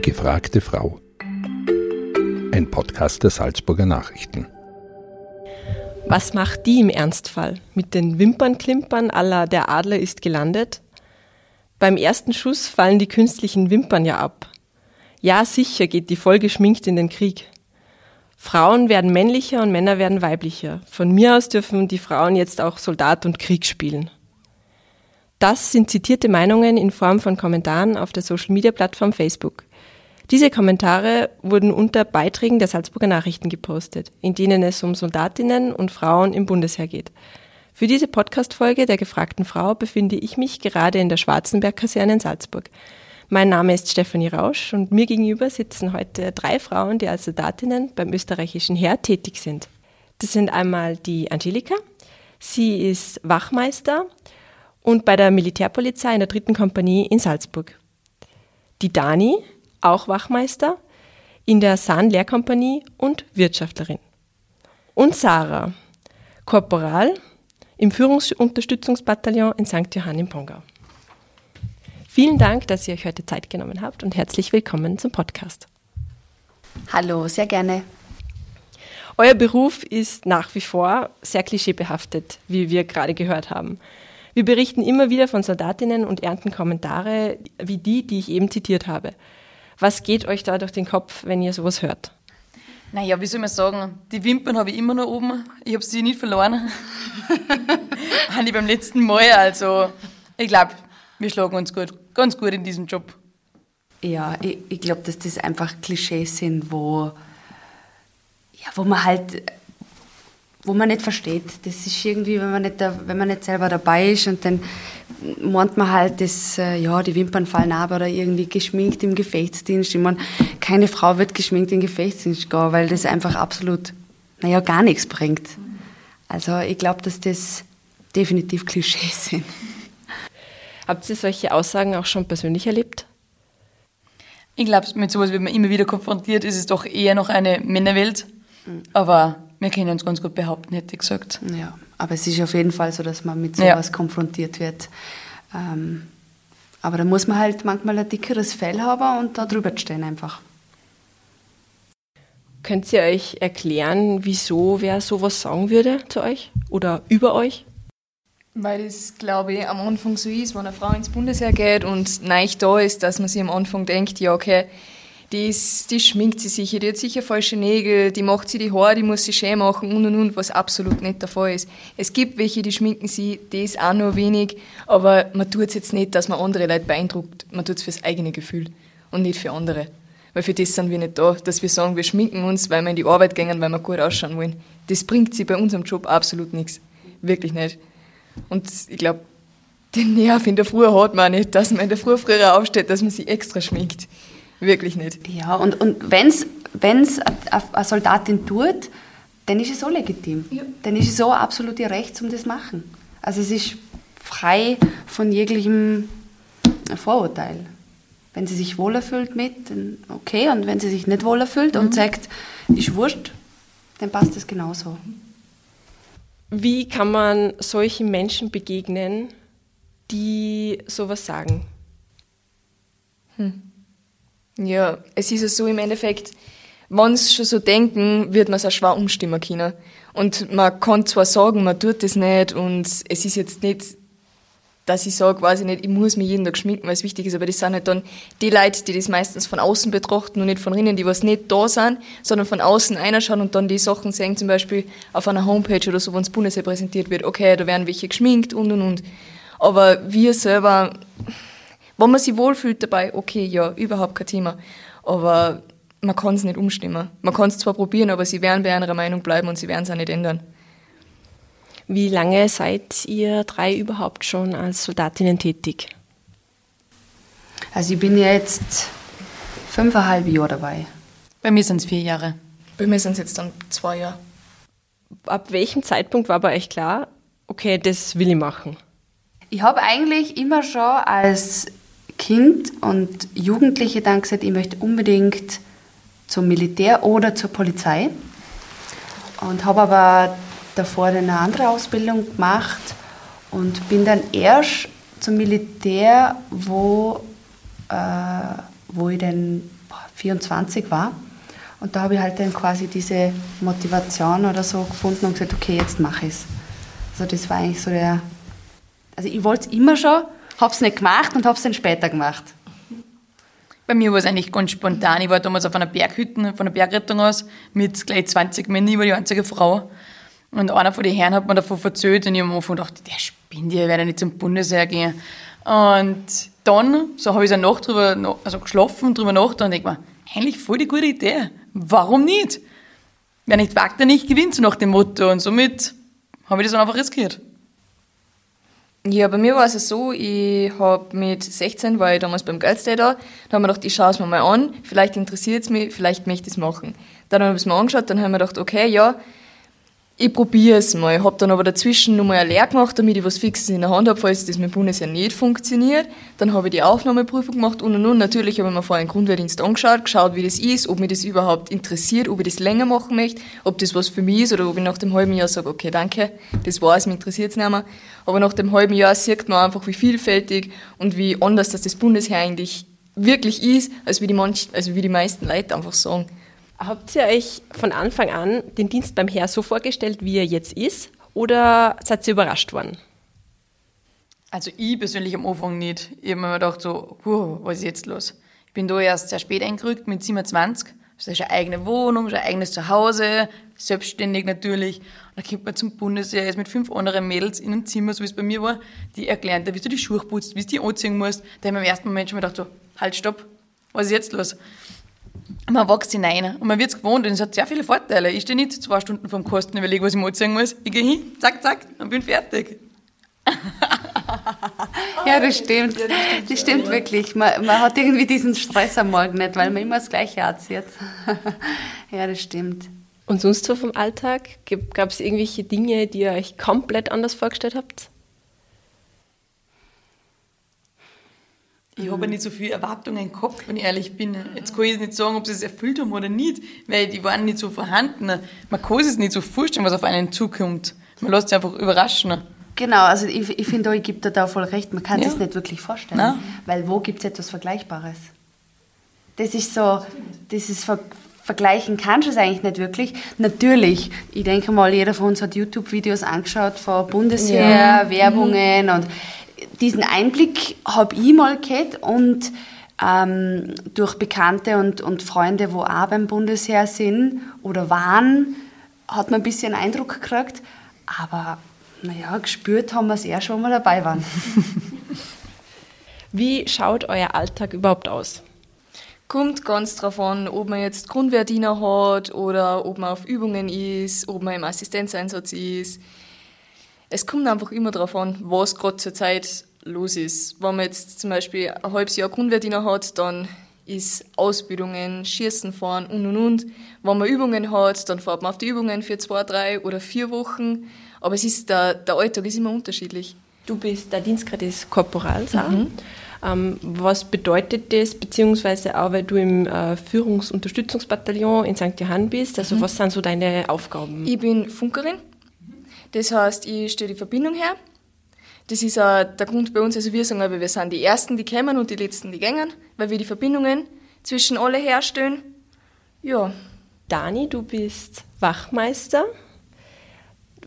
Die gefragte Frau. Ein Podcast der Salzburger Nachrichten. Was macht die im Ernstfall? Mit den Wimpernklimpern aller der Adler ist gelandet? Beim ersten Schuss fallen die künstlichen Wimpern ja ab. Ja, sicher geht die voll geschminkt in den Krieg. Frauen werden männlicher und Männer werden weiblicher. Von mir aus dürfen die Frauen jetzt auch Soldat und Krieg spielen. Das sind zitierte Meinungen in Form von Kommentaren auf der Social-Media-Plattform Facebook. Diese Kommentare wurden unter Beiträgen der Salzburger Nachrichten gepostet, in denen es um Soldatinnen und Frauen im Bundesheer geht. Für diese Podcast-Folge der gefragten Frau befinde ich mich gerade in der Schwarzenberg-Kaserne in Salzburg. Mein Name ist Stefanie Rausch und mir gegenüber sitzen heute drei Frauen, die als Soldatinnen beim österreichischen Heer tätig sind. Das sind einmal die Angelika. Sie ist Wachmeister und bei der Militärpolizei in der dritten Kompanie in Salzburg. Die Dani, auch Wachmeister, in der Sahn-Lehrkompanie und Wirtschaftlerin. Und Sarah, Korporal im Führungsunterstützungsbataillon in St. Johann im Pongau. Vielen Dank, dass ihr euch heute Zeit genommen habt und herzlich willkommen zum Podcast. Hallo, sehr gerne. Euer Beruf ist nach wie vor sehr klischeebehaftet, wie wir gerade gehört haben. Wir berichten immer wieder von Soldatinnen und ernten Kommentare wie die, die ich eben zitiert habe. Was geht euch da durch den Kopf, wenn ihr sowas hört? Naja, wie soll man sagen, die Wimpern habe ich immer noch oben. Ich habe sie nicht verloren. habe ich beim letzten Mal. Also, ich glaube, wir schlagen uns gut, ganz gut in diesem Job. Ja, ich, ich glaube, dass das einfach Klischees sind, wo, ja, wo man halt wo man nicht versteht. Das ist irgendwie, wenn man nicht, da, wenn man nicht selber dabei ist und dann meint man halt, dass äh, ja, die Wimpern fallen ab oder irgendwie geschminkt im Gefechtsdienst. Ich meine, keine Frau wird geschminkt im Gefechtsdienst gehen, weil das einfach absolut, naja, gar nichts bringt. Also ich glaube, dass das definitiv Klischees sind. Habt ihr solche Aussagen auch schon persönlich erlebt? Ich glaube, mit sowas wird man immer wieder konfrontiert. Es ist doch eher noch eine Männerwelt. Mhm. Aber wir können uns ganz gut behaupten, hätte ich gesagt. Ja, aber es ist auf jeden Fall so, dass man mit sowas ja. konfrontiert wird. Ähm, aber da muss man halt manchmal ein dickeres Fell haben und da drüber stehen einfach. Könnt ihr euch erklären, wieso wer sowas sagen würde zu euch oder über euch? Weil es, glaube ich, am Anfang so ist, wenn eine Frau ins Bundesheer geht und neu da ist, dass man sich am Anfang denkt, ja, okay, die, ist, die schminkt sie sicher, die hat sicher falsche Nägel, die macht sie die Haare, die muss sie schön machen und und und, was absolut nicht der Fall ist. Es gibt welche, die schminken sie, das auch nur wenig, aber man tut es jetzt nicht, dass man andere Leute beeindruckt, man tut es fürs eigene Gefühl und nicht für andere. Weil für das sind wir nicht da, dass wir sagen, wir schminken uns, weil wir in die Arbeit gehen, weil wir gut ausschauen wollen. Das bringt sie bei unserem Job absolut nichts. Wirklich nicht. Und ich glaube, den Nerv in der Früh hat man nicht, dass man in der Früh früher aufsteht, dass man sich extra schminkt. Wirklich nicht. Ja, und, und wenn es eine Soldatin tut, dann ist es so legitim. Ja. Dann ist es so absolut ihr Recht, um das zu machen. Also es ist frei von jeglichem Vorurteil. Wenn sie sich wohler fühlt mit, dann okay. Und wenn sie sich nicht wohler fühlt mhm. und sagt, ist wurscht, dann passt das genauso. Wie kann man solchen Menschen begegnen, die sowas sagen? Hm. Ja, es ist ja so im Endeffekt, wenn sie schon so denken, wird man es auch schwer umstimmen können. Und man kann zwar sagen, man tut das nicht und es ist jetzt nicht, dass ich sage, weiß ich nicht, ich muss mich jeden Tag schminken, weil es wichtig ist, aber das sind halt dann die Leute, die das meistens von außen betrachten und nicht von innen, die was nicht da sind, sondern von außen einschauen und dann die Sachen sehen, zum Beispiel auf einer Homepage oder so, wenn das Bundesheer präsentiert wird, okay, da werden welche geschminkt und und und. Aber wir selber, wenn man sich wohlfühlt dabei, okay, ja, überhaupt kein Thema. Aber man kann es nicht umstimmen. Man kann es zwar probieren, aber sie werden bei einer Meinung bleiben und sie werden es auch nicht ändern. Wie lange seid ihr drei überhaupt schon als Soldatinnen tätig? Also ich bin jetzt fünfeinhalb Jahre dabei. Bei mir sind es vier Jahre. Bei mir sind es jetzt dann zwei Jahre. Ab welchem Zeitpunkt war bei euch klar, okay, das will ich machen? Ich habe eigentlich immer schon als Kind und Jugendliche dann gesagt, ich möchte unbedingt zum Militär oder zur Polizei. Und habe aber davor eine andere Ausbildung gemacht und bin dann erst zum Militär, wo, äh, wo ich dann 24 war. Und da habe ich halt dann quasi diese Motivation oder so gefunden und gesagt, okay, jetzt mache ich es. Also das war eigentlich so der, also ich wollte es immer schon, habe es nicht gemacht und habe es dann später gemacht. Bei mir war es eigentlich ganz spontan. Ich war damals auf einer Berghütte, von der Bergrettung aus, mit gleich 20 Männern, ich war die einzige Frau. Und einer von den Herren hat mir davon erzählt und ich habe am Anfang gedacht, der spinnt ja, ich werde nicht zum Bundesheer gehen. Und dann, so habe ich eine Nacht drüber, also geschlafen drüber nachgedacht und denke mir, eigentlich voll die gute Idee. Warum nicht? Wer nicht wagt, der nicht gewinnt, so nach dem Motto. Und somit habe ich das dann einfach riskiert. Ja, bei mir war es so, ich habe mit 16, war ich damals beim Girls Day da, da haben wir gedacht, ich schaue es mir mal an, vielleicht interessiert es mich, vielleicht möchte ich es machen. Dann habe ich es mir angeschaut, dann haben wir gedacht, okay, ja, ich probiere es mal. Habe dann aber dazwischen nochmal eine Lehre gemacht, damit ich was Fixes in der Hand habe, falls das mit dem Bundesheer nicht funktioniert. Dann habe ich die Aufnahmeprüfung gemacht und und und. Natürlich habe ich mir vorher den Grundwehrdienst angeschaut, geschaut, wie das ist, ob mich das überhaupt interessiert, ob ich das länger machen möchte, ob das was für mich ist oder ob ich nach dem halben Jahr sage, okay, danke, das war's, mich interessiert es nicht mehr. Aber nach dem halben Jahr sieht man einfach, wie vielfältig und wie anders das, das Bundesheer eigentlich wirklich ist, als wie die, manch, also wie die meisten Leute einfach sagen. Habt ihr euch von Anfang an den Dienst beim Herr so vorgestellt, wie er jetzt ist? Oder seid ihr überrascht worden? Also ich persönlich am Anfang nicht. Ich habe mir gedacht so, was ist jetzt los? Ich bin da erst sehr spät eingerückt, mit 27. Das ist eine eigene Wohnung, ein eigenes Zuhause, selbstständig natürlich. Und dann kommt man zum Bundesheer, ist mit fünf anderen Mädels in einem Zimmer, so wie es bei mir war, die erklären dir, wie du die Schuhe putzt, wie du die anziehen musst. Da habe ich im ersten Moment schon gedacht so, halt, stopp, was ist jetzt los? Man wächst hinein und man wird es gewohnt und es hat sehr viele Vorteile. Ich stehe nicht zwei Stunden vom Kosten und überlege, was ich mal anziehen muss. Ich gehe hin, zack, zack und bin fertig. ja, das stimmt. Das stimmt wirklich. Man, man hat irgendwie diesen Stress am Morgen nicht, weil man immer das Gleiche erzählt. ja, das stimmt. Und sonst so vom Alltag? Gab es irgendwelche Dinge, die ihr euch komplett anders vorgestellt habt? Ich habe nicht so viele Erwartungen gehabt, wenn ich ehrlich bin. Jetzt kann ich nicht sagen, ob sie es erfüllt haben oder nicht, weil die waren nicht so vorhanden. Man kann sich nicht so vorstellen, was auf einen zukommt. Man lässt sich einfach überraschen. Genau, also ich, ich finde, ich gebe dir da voll recht. Man kann ja. sich nicht wirklich vorstellen. Nein. Weil wo gibt es etwas Vergleichbares? Das ist so, das ist ver vergleichen kannst du es eigentlich nicht wirklich. Natürlich, ich denke mal, jeder von uns hat YouTube-Videos angeschaut von Bundesheer, ja. Werbungen mhm. und diesen Einblick habe ich mal gehabt und ähm, durch Bekannte und, und Freunde, wo auch beim Bundesheer sind oder waren, hat man ein bisschen Eindruck gekriegt. Aber naja, gespürt haben wir es eher schon mal dabei waren. Wie schaut euer Alltag überhaupt aus? Kommt ganz drauf an, ob man jetzt Grundwehrdiener hat oder ob man auf Übungen ist, ob man im Assistenzeinsatz ist. Es kommt einfach immer darauf an, was gerade zur Zeit los ist. Wenn man jetzt zum Beispiel ein halbes Jahr Grundwehrdiener hat, dann ist Ausbildungen, Schießen fahren und und und. Wenn man Übungen hat, dann fährt man auf die Übungen für zwei, drei oder vier Wochen. Aber es ist der, der Alltag ist immer unterschiedlich. Du bist der Dienstgrad des Korporals. Mhm. Ähm, was bedeutet das, beziehungsweise auch, weil du im äh, Führungsunterstützungsbataillon in St. Johann bist? Also, mhm. was sind so deine Aufgaben? Ich bin Funkerin. Das heißt, ich stelle die Verbindung her das ist auch der Grund bei uns, also wir sagen aber, wir sind die Ersten, die kommen und die Letzten, die gängen, weil wir die Verbindungen zwischen alle herstellen. Ja. Dani, du bist Wachmeister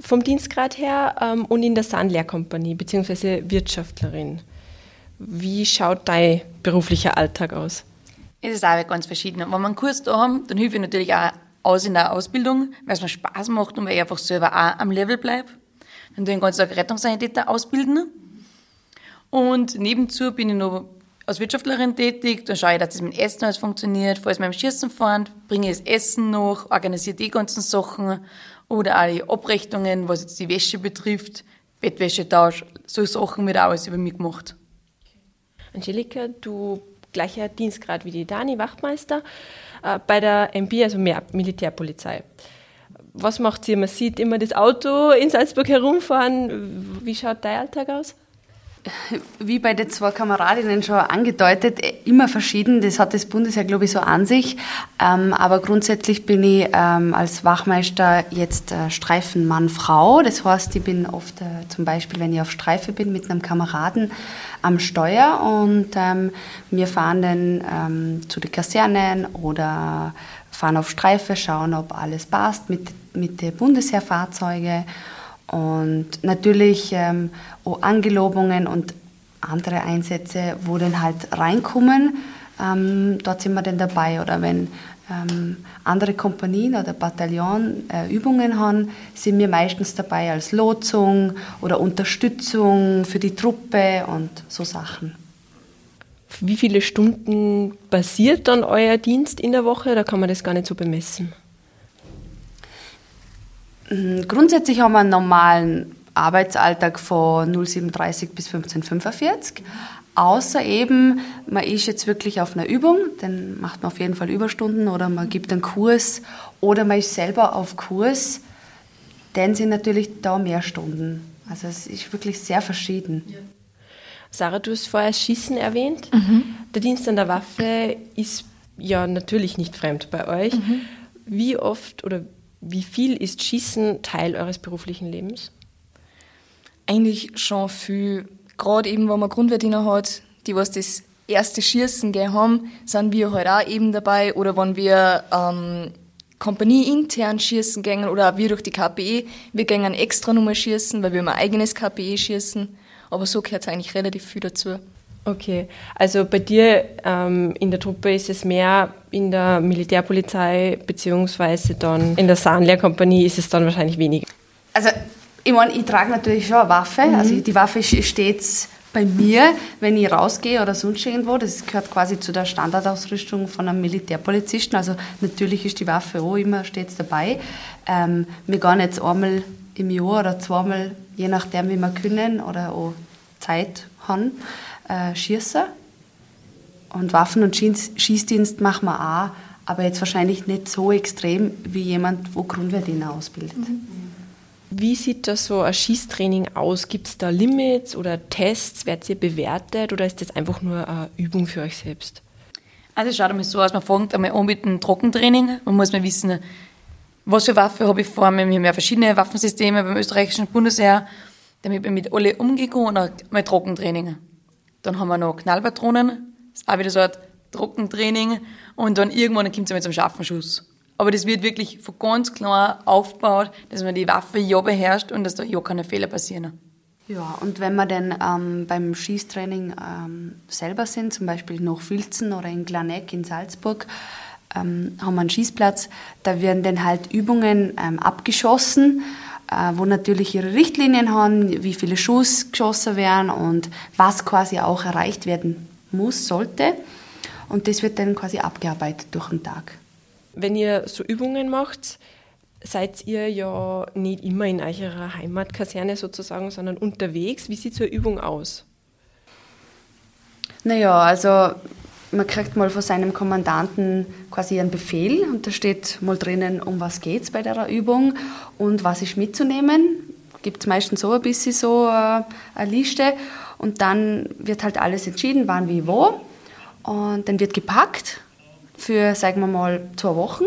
vom Dienstgrad her ähm, und in der Sandlehrkompanie bzw. Wirtschaftlerin. Wie schaut dein beruflicher Alltag aus? Es ist auch ganz verschieden. Wenn wir einen Kurs da haben, dann hilfe ich natürlich auch aus in der Ausbildung, weil es mir Spaß macht und weil ich einfach selber auch am Level bleibe. Dann tue ich den ganzen Tag Rettungssanitäter ausbilden. Und nebenzu bin ich noch als Wirtschaftlerin tätig. Dann schaue ich, dass das mit dem Essen alles funktioniert. Falls wir im Schießen fahren, bringe ich das Essen noch, organisiere die ganzen Sachen. Oder auch die Abrechnungen, was jetzt die Wäsche betrifft, Bettwäschetausch, so Sachen wird auch alles über mich gemacht. Angelika, du gleicher Dienstgrad wie die Dani, Wachtmeister, äh, bei der MB, also mehr Militärpolizei was macht sie? Man sieht immer das Auto in Salzburg herumfahren. Wie schaut dein Alltag aus? Wie bei den zwei Kameradinnen schon angedeutet, immer verschieden. Das hat das Bundesheer, glaube ich, so an sich. Ähm, aber grundsätzlich bin ich ähm, als Wachmeister jetzt äh, Streifenmann-Frau. Das heißt, ich bin oft äh, zum Beispiel, wenn ich auf Streife bin, mit einem Kameraden am Steuer und ähm, wir fahren dann zu den Kasernen oder fahren auf Streife, schauen, ob alles passt mit, mit den Bundesheerfahrzeugen. Und natürlich ähm, auch Angelobungen und andere Einsätze, wo dann halt reinkommen, ähm, dort sind wir dann dabei. Oder wenn ähm, andere Kompanien oder Bataillon äh, Übungen haben, sind wir meistens dabei als Lotsung oder Unterstützung für die Truppe und so Sachen. Wie viele Stunden basiert dann euer Dienst in der Woche? Da kann man das gar nicht so bemessen. Mhm, grundsätzlich haben wir einen normalen Arbeitsalltag von 07.30 bis 15.45 Außer eben, man ist jetzt wirklich auf einer Übung, dann macht man auf jeden Fall Überstunden oder man gibt einen Kurs oder man ist selber auf Kurs, dann sind natürlich da mehr Stunden. Also es ist wirklich sehr verschieden. Ja. Sarah, du hast vorher Schießen erwähnt. Mhm. Der Dienst an der Waffe ist ja natürlich nicht fremd bei euch. Mhm. Wie oft oder wie viel ist Schießen Teil eures beruflichen Lebens? Eigentlich schon viel. Gerade eben, wenn man Grundwehrdiener hat, die was das erste Schießen haben, sind wir halt auch eben dabei. Oder wenn wir ähm, Kompanie intern schießen gehen oder auch wir durch die KPE, wir gehen extra Nummer schießen, weil wir ein eigenes KPE schießen. Aber so gehört es eigentlich relativ viel dazu. Okay, also bei dir ähm, in der Truppe ist es mehr in der Militärpolizei beziehungsweise dann in der Sahnlehrkompanie ist es dann wahrscheinlich weniger. Also ich meine, ich trage natürlich schon eine Waffe. Mhm. Also die Waffe steht bei mir, wenn ich rausgehe oder sonst irgendwo. Das gehört quasi zu der Standardausrüstung von einem Militärpolizisten. Also natürlich ist die Waffe auch immer stets dabei. Ähm, wir gehen jetzt einmal im Jahr oder zweimal, je nachdem, wie wir können oder auch Zeit haben äh, schießen. Und Waffen- und Schießdienst machen wir auch, aber jetzt wahrscheinlich nicht so extrem wie jemand, wo Grundwehrdiener ausbildet. Mhm. Wie sieht das so ein Schießtraining aus? Gibt es da Limits oder Tests? Werdet ihr bewertet oder ist das einfach nur eine Übung für euch selbst? Also es schaut einmal so aus, man fängt einmal an mit einem Trockentraining. Man muss mal wissen, was für Waffe habe ich vor mir. Wir haben ja verschiedene Waffensysteme beim österreichischen Bundesheer. Damit bin ich mit alle umgegangen und mal Trockentraining. Dann haben wir noch Knallpatronen, ist auch wieder so ein Trockentraining. Und dann irgendwann kommt es mit zum scharfen Schuss. Aber das wird wirklich von ganz klar aufgebaut, dass man die Waffe ja beherrscht und dass da ja keine Fehler passieren. Ja, und wenn wir dann ähm, beim Schießtraining ähm, selber sind, zum Beispiel nach Filzen oder in Glaneck in Salzburg, ähm, haben wir einen Schießplatz, da werden dann halt Übungen ähm, abgeschossen wo natürlich ihre Richtlinien haben, wie viele Schuss geschossen werden und was quasi auch erreicht werden muss, sollte. Und das wird dann quasi abgearbeitet durch den Tag. Wenn ihr so Übungen macht, seid ihr ja nicht immer in eurer Heimatkaserne sozusagen, sondern unterwegs. Wie sieht so eine Übung aus? Naja, also man kriegt mal von seinem Kommandanten quasi einen Befehl und da steht mal drinnen, um was geht es bei der Übung und was ist mitzunehmen. Gibt es meistens so ein bisschen so äh, eine Liste und dann wird halt alles entschieden, wann, wie, wo und dann wird gepackt für, sagen wir mal, zwei Wochen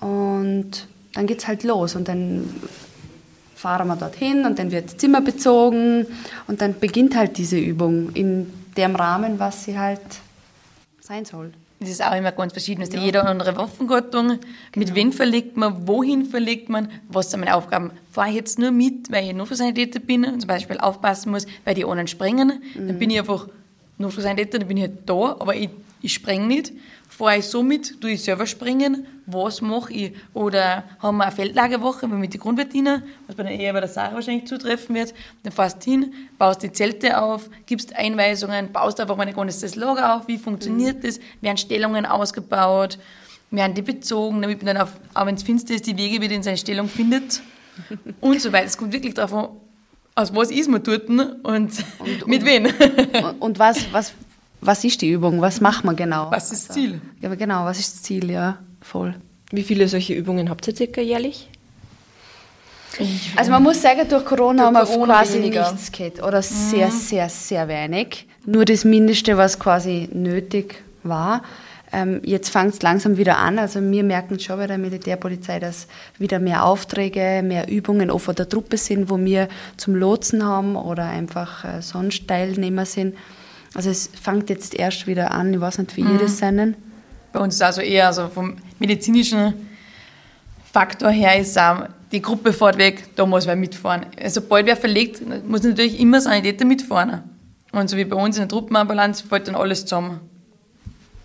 und dann geht es halt los und dann fahren wir dorthin und dann wird Zimmer bezogen und dann beginnt halt diese Übung in dem Rahmen, was sie halt sein soll. Das ist auch immer ganz verschieden. Ja. Jeder andere Waffengattung. Genau. Mit wem verlegt man, wohin verlegt man, was sind meine Aufgaben. Fahre ich jetzt nur mit, weil ich Notfallsanitäter bin und zum Beispiel aufpassen muss, weil die anderen sprengen, mhm. dann bin ich einfach Notfallsanitäter, dann bin ich halt da, aber ich, ich spreng nicht fahre ich so mit, tue ich selber springen, was mache ich? Oder haben wir eine Feldlagerwoche mit den Grundwehrdienern, was bei der eher bei der Sarah wahrscheinlich zutreffen wird. Dann fährst du hin, baust die Zelte auf, gibst Einweisungen, baust einfach mal ein ganzes Lager auf, wie funktioniert mhm. das, werden Stellungen ausgebaut, werden die bezogen, damit man dann, auf, auch wenn es finster ist, die Wege wieder in seine Stellung findet und so weiter. Es kommt wirklich darauf an, aus was ist man dort und, und mit und, wem. Und, und was, was was ist die Übung, was macht man genau. Was ist das Ziel? Ja, genau, was ist das Ziel, ja, voll. Wie viele solche Übungen habt ihr circa jährlich? Also man muss sagen, durch Corona haben wir Corona quasi weniger. nichts gehabt. Oder sehr, sehr, sehr wenig. Nur das Mindeste, was quasi nötig war. Ähm, jetzt fängt es langsam wieder an. Also wir merken schon bei der Militärpolizei, dass wieder mehr Aufträge, mehr Übungen auch von der Truppe sind, wo wir zum Lotsen haben oder einfach äh, sonst Teilnehmer sind. Also es fängt jetzt erst wieder an. Ich weiß nicht, wie ihr das seinen. Bei uns ist also eher so vom medizinischen Faktor her ist auch, die Gruppe fährt weg, da muss wer mitfahren. Also Sobald wer verlegt, muss natürlich immer Sanitäter mitfahren. Und so wie bei uns in der Truppenambulanz fällt dann alles zusammen.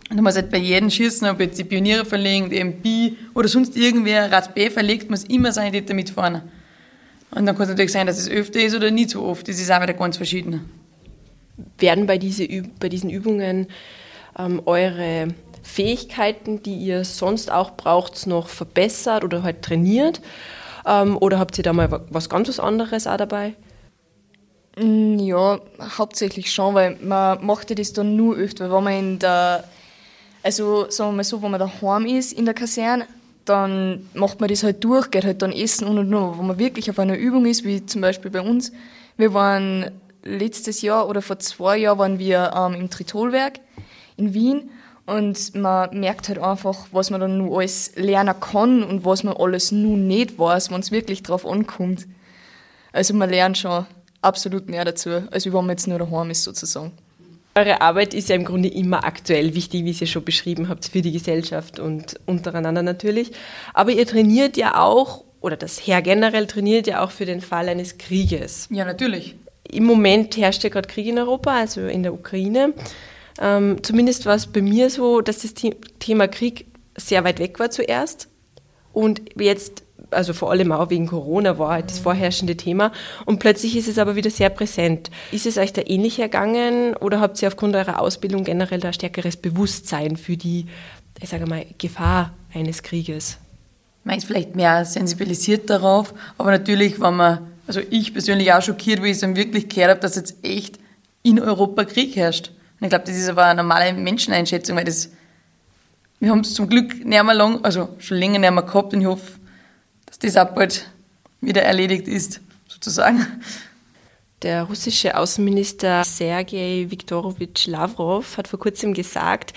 Und da muss halt bei jedem Schießen, ob jetzt die Pioniere verlegen, die MB oder sonst irgendwer Rad B verlegt, muss immer Sanitäter mitfahren. Und dann kann es natürlich sein, dass es öfter ist oder nicht so oft. Das ist auch wieder ganz verschieden. Werden bei, diese, bei diesen Übungen ähm, eure Fähigkeiten, die ihr sonst auch braucht, noch verbessert oder halt trainiert? Ähm, oder habt ihr da mal wa- was ganz anderes auch dabei? Mm, Ja, hauptsächlich schon, weil man macht das dann nur öfter, wenn man in der, also sagen wir mal so, wenn man daheim ist in der Kaserne, dann macht man das halt durch, geht halt dann essen und und und. Wenn man wirklich auf einer Übung ist, wie zum Beispiel bei uns, wir waren letztes Jahr oder vor zwei Jahren waren wir ähm, im Tritolwerk in Wien und man merkt halt einfach, was man dann nur alles lernen kann und was man alles nur nicht weiß, wenn es wirklich drauf ankommt. Also man lernt schon absolut mehr dazu, als wenn man jetzt nur daheim ist sozusagen. Eure Arbeit ist ja im Grunde immer aktuell wichtig, wie ihr schon beschrieben habt, für die Gesellschaft und untereinander natürlich. Aber ihr trainiert ja auch, oder das Heer generell trainiert ja auch für den Fall eines Krieges. Ja, natürlich. Im Moment herrscht ja gerade Krieg in Europa, also in der Ukraine. Ähm, zumindest war es bei mir so, dass das The Thema Krieg sehr weit weg war zuerst. Und jetzt, also vor allem auch wegen Corona, war halt das vorherrschende Thema. Und plötzlich ist es aber wieder sehr präsent. Ist es euch da ähnlich ergangen oder habt ihr aufgrund eurer Ausbildung generell da stärkeres Bewusstsein für die, ich sage mal, Gefahr eines Krieges? Man ist vielleicht mehr sensibilisiert darauf, aber natürlich war man, also ich persönlich auch schockiert, wo ich dann wirklich gehört habe, dass jetzt echt in Europa Krieg herrscht. Und ich glaube, das ist aber eine normale Menscheneinschätzung, weil das, wir haben es zum Glück nicht mehr lang, also schon länger nicht mehr gehabt und ich hoffe, dass das auch bald wieder erledigt ist, sozusagen. Der russische Außenminister Sergei Viktorowitsch Lavrov hat vor kurzem gesagt,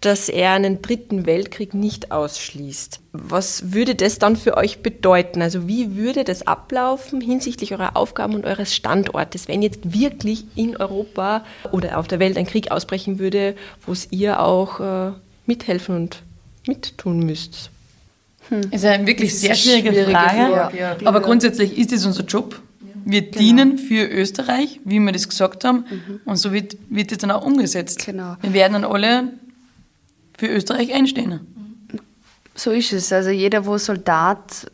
dass er einen dritten Weltkrieg nicht ausschließt. Was würde das dann für euch bedeuten? Also wie würde das ablaufen hinsichtlich eurer Aufgaben und eures Standortes, wenn jetzt wirklich in Europa oder auf der Welt ein Krieg ausbrechen würde, wo es ihr auch äh, mithelfen und mittun müsst? Das ist eine wirklich sehr schwierige, schwierige Frage. Frage, ja. Aber grundsätzlich ist es unser Job. Wir dienen für Österreich, wie wir das gesagt haben, und so wird, wird es dann auch umgesetzt. Genau. Wir werden dann alle für Österreich einstehen. So ist es. Also jeder, wo Soldat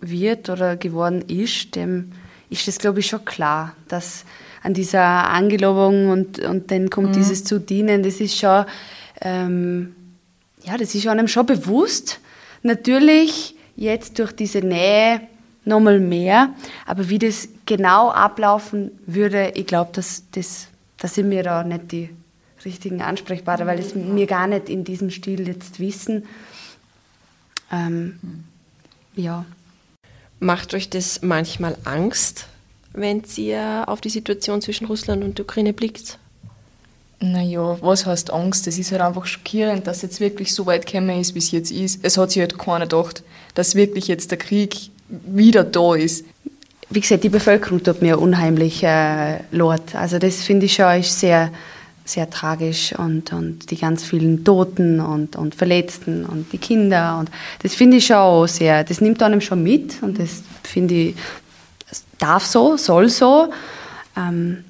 wird oder geworden ist, dem ist das, glaube ich, schon klar, dass an dieser Angelobung und, und dann kommt dieses zu dienen, das ist schon, ähm, ja, das ist einem schon bewusst. Natürlich jetzt durch diese Nähe nochmal mehr, aber wie das genau ablaufen würde, ich glaube, dass das, da sind wir da nicht die richtigen Ansprechpartner, weil es wir gar nicht in diesem Stil jetzt wissen. Ähm, ja. Macht euch das manchmal Angst, wenn ihr auf die Situation zwischen Russland und der Ukraine blickt? Naja, was heißt Angst? Es ist halt einfach schockierend, dass jetzt wirklich so weit gekommen ist, wie es jetzt ist. Es hat sich halt keiner gedacht, dass wirklich jetzt der Krieg wieder da ist. Wie gesagt, die Bevölkerung tut mir unheimlich äh, leid. Also das finde ich schon ist sehr, sehr tragisch und, und die ganz vielen Toten und, und Verletzten und die Kinder und das finde ich schon auch sehr, das nimmt einem schon mit und das finde ich, das darf so, soll so, ähm,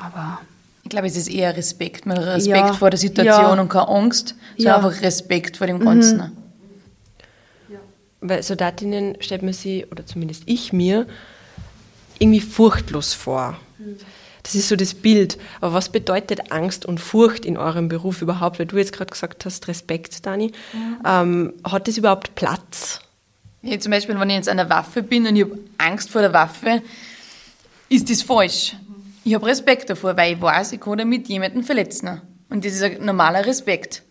aber Ich glaube, es ist eher Respekt. Man hat Respekt Ja. vor der Situation Ja. und keine Angst, sondern Ja. einfach Respekt vor dem Ganzen. Weil Soldatinnen stellt man sie, oder zumindest ich mir, irgendwie furchtlos vor. Das ist so das Bild. Aber was bedeutet Angst und Furcht in eurem Beruf überhaupt? Weil du jetzt gerade gesagt hast, Respekt, Dani. Ähm, hat das überhaupt Platz? Ja, zum Beispiel, wenn ich jetzt an der Waffe bin und ich habe Angst vor der Waffe, ist das falsch. Ich habe Respekt davor, weil ich weiß, ich kann damit jemanden verletzen. Und das ist ein normaler Respekt.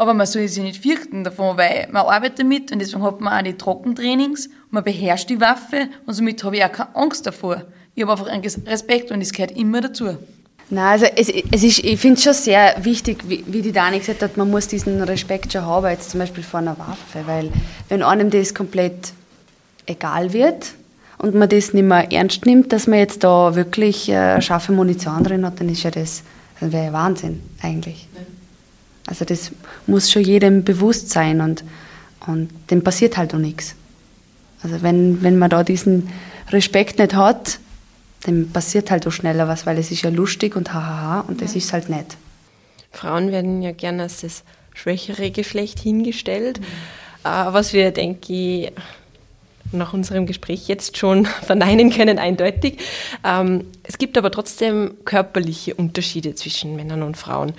Aber man soll sich nicht fürchten davon, weil man arbeitet damit und deswegen hat man auch die Trockentrainings, man beherrscht die Waffe und somit habe ich auch keine Angst davor. Ich habe einfach einen Respekt und es gehört immer dazu. Nein, also es, es ist, ich finde es schon sehr wichtig, wie, wie die Dani gesagt hat, man muss diesen Respekt schon haben, jetzt zum Beispiel vor einer Waffe, weil wenn einem das komplett egal wird und man das nicht mehr ernst nimmt, dass man jetzt da wirklich äh, scharfe Munition drin hat, dann ist ja das, das wäre ja Wahnsinn eigentlich. Also das muss schon jedem bewusst sein und, und dem passiert halt auch nichts. Also wenn, wenn man da diesen Respekt nicht hat, dann passiert halt auch schneller was, weil es ist ja lustig und hahaha und das ist halt nicht. Frauen werden ja gerne als das schwächere Geschlecht hingestellt, mhm. was wir, denke ich, nach unserem Gespräch jetzt schon verneinen können, eindeutig. Ähm, es gibt aber trotzdem körperliche Unterschiede zwischen Männern und Frauen.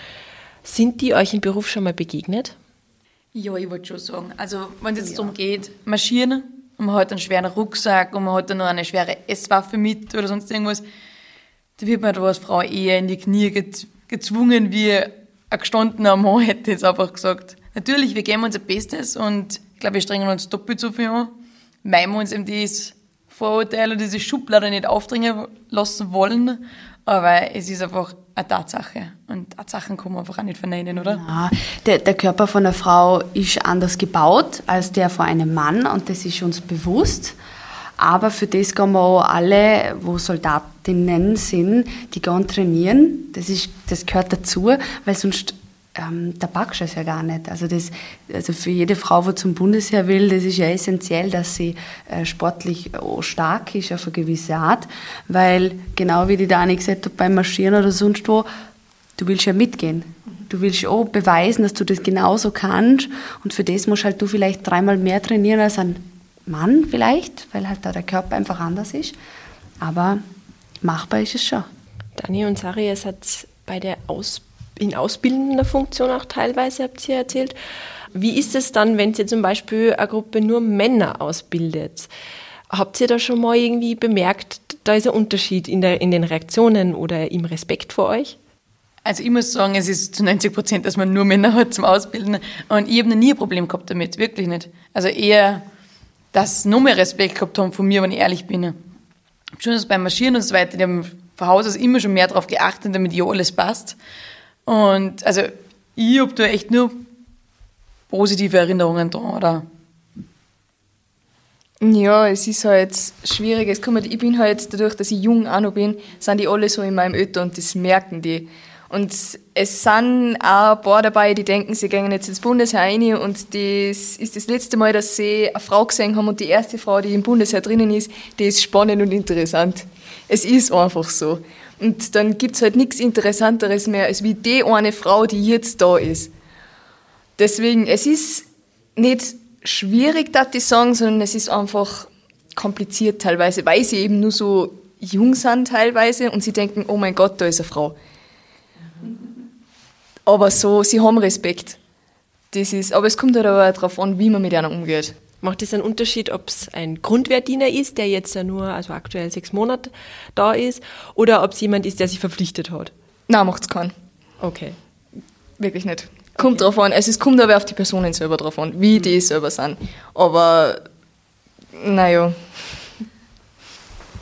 Sind die euch im Beruf schon mal begegnet? Ja, ich wollte schon sagen. Also, wenn es jetzt ja. darum geht, marschieren, und man hat einen schweren Rucksack und man hat dann noch eine schwere Esswaffe mit oder sonst irgendwas, da wird man da als Frau eher in die Knie gezwungen, wie ein gestandener Mann hätte jetzt einfach gesagt. Natürlich, wir geben unser Bestes und ich glaube, wir strengen uns doppelt so viel an, weil wir uns eben dieses Vorurteil und diese Schublade nicht aufdringen lassen wollen. Aber es ist einfach eine Tatsache. Und Tatsachen kann man einfach auch nicht verneinen, oder? Ja, der, der Körper von einer Frau ist anders gebaut als der von einem Mann und das ist uns bewusst. Aber für das gehen wir auch alle, wo Soldatinnen sind, die gehen trainieren. Das, ist, das gehört dazu, weil sonst ähm, da packst du es ja gar nicht. Also, das, also für jede Frau, die zum Bundesheer will, das ist ja essentiell, dass sie äh, sportlich stark ist auf eine gewisse Art, weil genau wie die Dani gesagt hat, beim Marschieren oder sonst wo, du willst ja mitgehen. Du willst auch beweisen, dass du das genauso kannst und für das musst halt du vielleicht dreimal mehr trainieren als ein Mann vielleicht, weil halt da der Körper einfach anders ist. Aber machbar ist es schon. Dani und Sari, es hat bei der Ausbildung in ausbildender Funktion auch teilweise, habt ihr erzählt. Wie ist es dann, wenn ihr zum Beispiel eine Gruppe nur Männer ausbildet? Habt ihr da schon mal irgendwie bemerkt, da ist ein Unterschied in, der, in den Reaktionen oder im Respekt vor euch? Also ich muss sagen, es ist zu 90 Prozent, dass man nur Männer hat zum Ausbilden. Und ich habe noch nie ein Problem gehabt damit, wirklich nicht. Also eher, dass sie noch mehr Respekt gehabt haben von mir, wenn ich ehrlich bin. Schon beim Marschieren und so weiter, die haben von Haus aus immer schon mehr darauf geachtet, damit ja alles passt. Und also ich habe da echt nur positive Erinnerungen dran, oder? Ja, es ist halt schwierig. Es kommt, ich bin halt, dadurch, dass ich jung auch noch bin, sind die alle so in meinem Alter und das merken die. Und es sind auch ein paar dabei, die denken, sie gehen jetzt ins Bundesheer rein und das ist das letzte Mal, dass sie eine Frau gesehen haben und die erste Frau, die im Bundesheer drinnen ist, die ist spannend und interessant. Es ist einfach so. Und dann gibt es halt nichts Interessanteres mehr, als wie die eine Frau, die jetzt da ist. Deswegen, es ist nicht schwierig, das ich sagen, sondern es ist einfach kompliziert teilweise, weil sie eben nur so jung sind teilweise und sie denken, oh mein Gott, da ist eine Frau. Aber so, sie haben Respekt. Das ist, aber es kommt halt aber darauf an, wie man mit einer umgeht. Macht es einen Unterschied, ob es ein Grundwehrdiener ist, der jetzt ja nur, also aktuell sechs Monate da ist, oder ob es jemand ist, der sich verpflichtet hat? Nein, macht es keinen. Okay. Wirklich nicht. Kommt okay. drauf an. Es kommt aber auf die Personen selber drauf an, wie die selber sind. Aber, naja.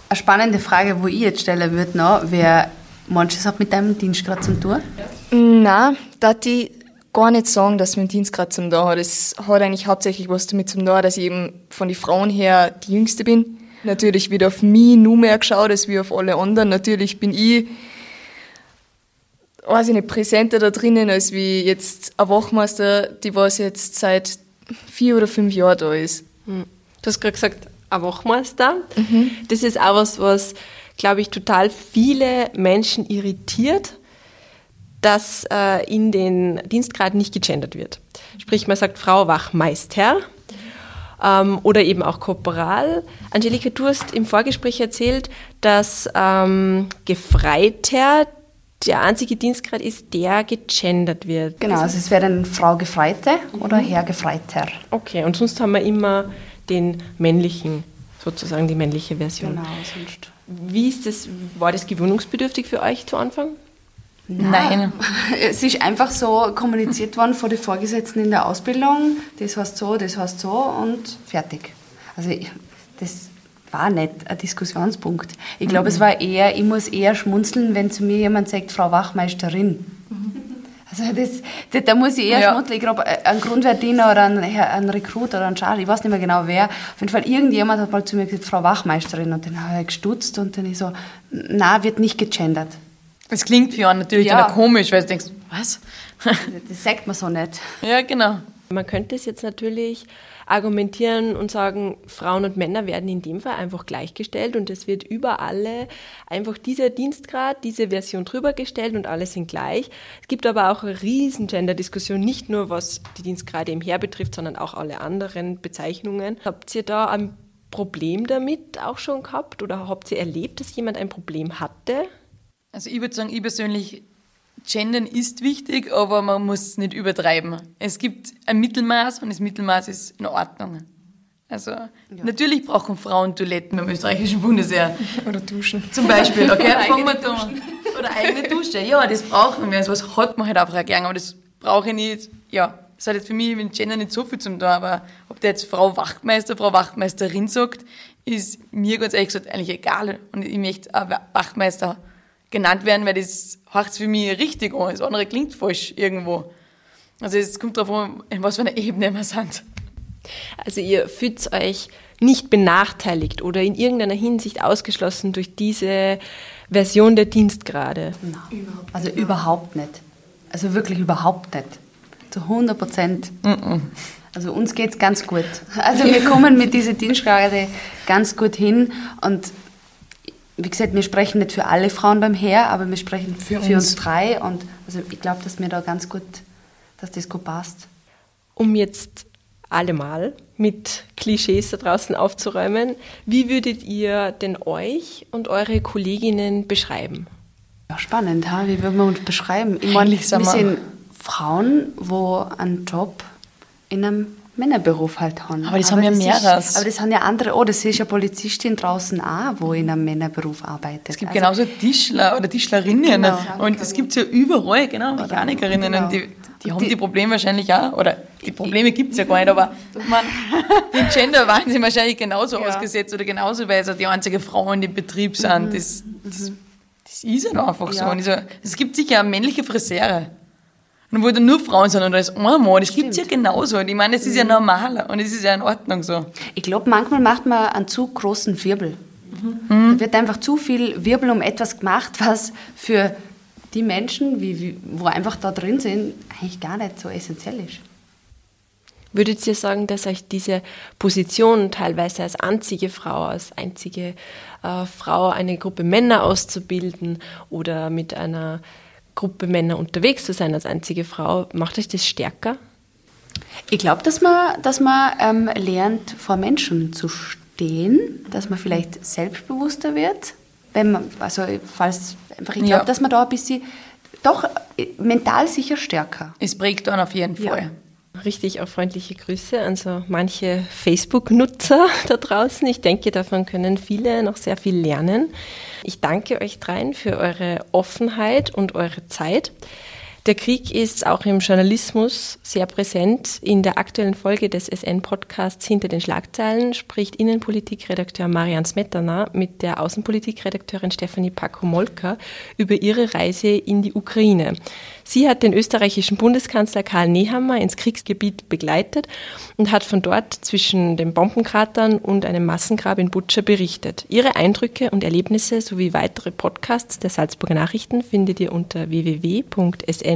Eine spannende Frage, wo ich jetzt stellen würde, noch, wäre, manches hat mit deinem Dienst gerade zum tun? Nein, da die gar nicht sagen, dass mein Dienst gerade zum da hat. Es hat eigentlich hauptsächlich was damit zum da, dass ich eben von den Frauen her die Jüngste bin. Natürlich wird auf mich nur mehr geschaut als wie auf alle anderen. Natürlich bin ich, weiß ich nicht, präsenter da drinnen, als wie jetzt ein Wachmeister, die was jetzt seit vier oder fünf Jahren da ist. Hm. Du hast gerade gesagt, ein Wachmeister. Mhm. Das ist auch was, was, glaube ich, total viele Menschen irritiert dass äh, in den Dienstgraden nicht gegendert wird. Sprich, man sagt Frau Wachmeister ähm, oder eben auch Korporal. Angelika, du hast im Vorgespräch erzählt, dass ähm, Gefreiter der einzige Dienstgrad ist, der gegendert wird. Genau, also es wäre dann Frau Gefreite oder mhm. Herr Gefreiter. Okay, und sonst haben wir immer den männlichen, sozusagen die männliche Version. Genau, sonst. Wie ist das, war das gewöhnungsbedürftig für euch zu Anfang? Nein. Es ist einfach so kommuniziert worden vor den Vorgesetzten in der Ausbildung, das heißt so, das heißt so und fertig. Also das war nicht ein Diskussionspunkt. Ich glaube, es war eher, ich muss eher schmunzeln, wenn zu mir jemand sagt, Frau Wachmeisterin. Also das, das, da muss ich eher Ja. schmunzeln. Ich glaube, ein Grundwehrdiener oder ein, ein Rekrut oder ein Charlie, ich weiß nicht mehr genau wer. Auf jeden Fall, irgendjemand hat mal zu mir gesagt, Frau Wachmeisterin. Und dann habe ich gestutzt und dann ich so, na, wird nicht gegendert. Es klingt für einen natürlich Ja. komisch, weil du denkst, was? Das sagt man so nicht. ja, genau. Man könnte es jetzt natürlich argumentieren und sagen, Frauen und Männer werden in dem Fall einfach gleichgestellt und es wird über alle einfach dieser Dienstgrad, diese Version drüber gestellt und alle sind gleich. Es gibt aber auch eine riesen Gender-Diskussion, nicht nur was die Dienstgrade im Heer betrifft, sondern auch alle anderen Bezeichnungen. Habt ihr da ein Problem damit auch schon gehabt oder habt ihr erlebt, dass jemand ein Problem hatte? Also ich würde sagen, ich persönlich, Gendern ist wichtig, aber man muss es nicht übertreiben. Es gibt ein Mittelmaß und das Mittelmaß ist in Ordnung. Also natürlich brauchen Frauen Toiletten im österreichischen Bundesheer. Oder duschen. Zum Beispiel, okay? Fangen wir da an. Oder eigene Dusche. Ja, das brauchen wir. Also was hat man halt einfach gern, aber das brauche ich nicht. Ja, das hat jetzt für mich mit Gender nicht so viel zum tun, aber ob der jetzt Frau Wachtmeister, Frau Wachtmeisterin sagt, ist mir ganz ehrlich gesagt eigentlich egal. Und ich möchte auch Wachtmeister genannt werden, weil das hört für mich richtig an. Das andere klingt falsch irgendwo. Also es kommt darauf an, in was für einer Ebene wir sind. Also ihr fühlt euch nicht benachteiligt oder in irgendeiner Hinsicht ausgeschlossen durch diese Version der Dienstgrade. Also überhaupt nicht. Also wirklich überhaupt nicht. Zu 100 Prozent. Also uns geht es ganz gut. Also wir kommen mit dieser Dienstgrade ganz gut hin und wie gesagt, wir sprechen nicht für alle Frauen beim Heer, aber wir sprechen für, uns. drei und also ich glaube, dass mir da ganz gut, dass das gut passt. Um jetzt allemal mit Klischees da draußen aufzuräumen, wie würdet ihr denn euch und eure Kolleginnen beschreiben? Ja, spannend, ha? wie würden wir uns beschreiben? Ich meine, wir- sind Frauen, wo einen Job in einem Männerberuf halt haben. Aber das haben ja mehreres. Aber das haben ja andere, oh, das ist ja Polizistin draußen auch, wo in einem Männerberuf arbeitet. Es gibt Also, genauso Tischler oder Tischlerinnen Genau. und es gibt ja überall, genau, Mechanikerinnen genau. und die, die haben Die- die, Probleme wahrscheinlich auch, oder die Probleme gibt es ja gar nicht, aber man, den Gender waren sie wahrscheinlich genauso ausgesetzt oder genauso, weil sie die einzige Frau in dem Betrieb sind. Das, das, das ist halt einfach so. Ja. So, es gibt sicher männliche Friseure. Und wo dann nur Frauen sind und da ist ein Mann, das gibt es ja genauso. Und ich meine, das ist ja normal und es ist ja in Ordnung so. Ich glaube, manchmal macht man einen zu großen Wirbel. Da wird einfach zu viel Wirbel um etwas gemacht, was für die Menschen, wie, wie, wo einfach da drin sind, eigentlich gar nicht so essentiell ist. Würdet ihr sagen, dass euch diese Position teilweise als einzige Frau, als einzige äh, Frau eine Gruppe Männer auszubilden oder mit einer Gruppe Männer unterwegs zu sein als einzige Frau, macht euch das stärker? Ich glaube, dass man, dass man ähm, lernt, vor Menschen zu stehen, dass man vielleicht selbstbewusster wird. Wenn man, also falls einfach, ich glaube, Ja. dass man da ein bisschen, doch äh, mental sicher stärker. Es prägt dann auf jeden Ja. Richtig auch freundliche Grüße an so manche Facebook-Nutzer da draußen. Ich denke, davon können viele noch sehr viel lernen. Ich danke euch dreien für eure Offenheit und eure Zeit. Der Krieg ist auch im Journalismus sehr präsent. In der aktuellen Folge des SN-Podcasts Hinter den Schlagzeilen spricht Innenpolitikredakteur Marian Smetana mit der Außenpolitikredakteurin Stefanie Pakomolka über ihre Reise in die Ukraine. Sie hat den österreichischen Bundeskanzler Karl Nehammer ins Kriegsgebiet begleitet und hat von dort zwischen den Bombenkratern und einem Massengrab in Butscha berichtet. Ihre Eindrücke und Erlebnisse sowie weitere Podcasts der Salzburger Nachrichten findet ihr unter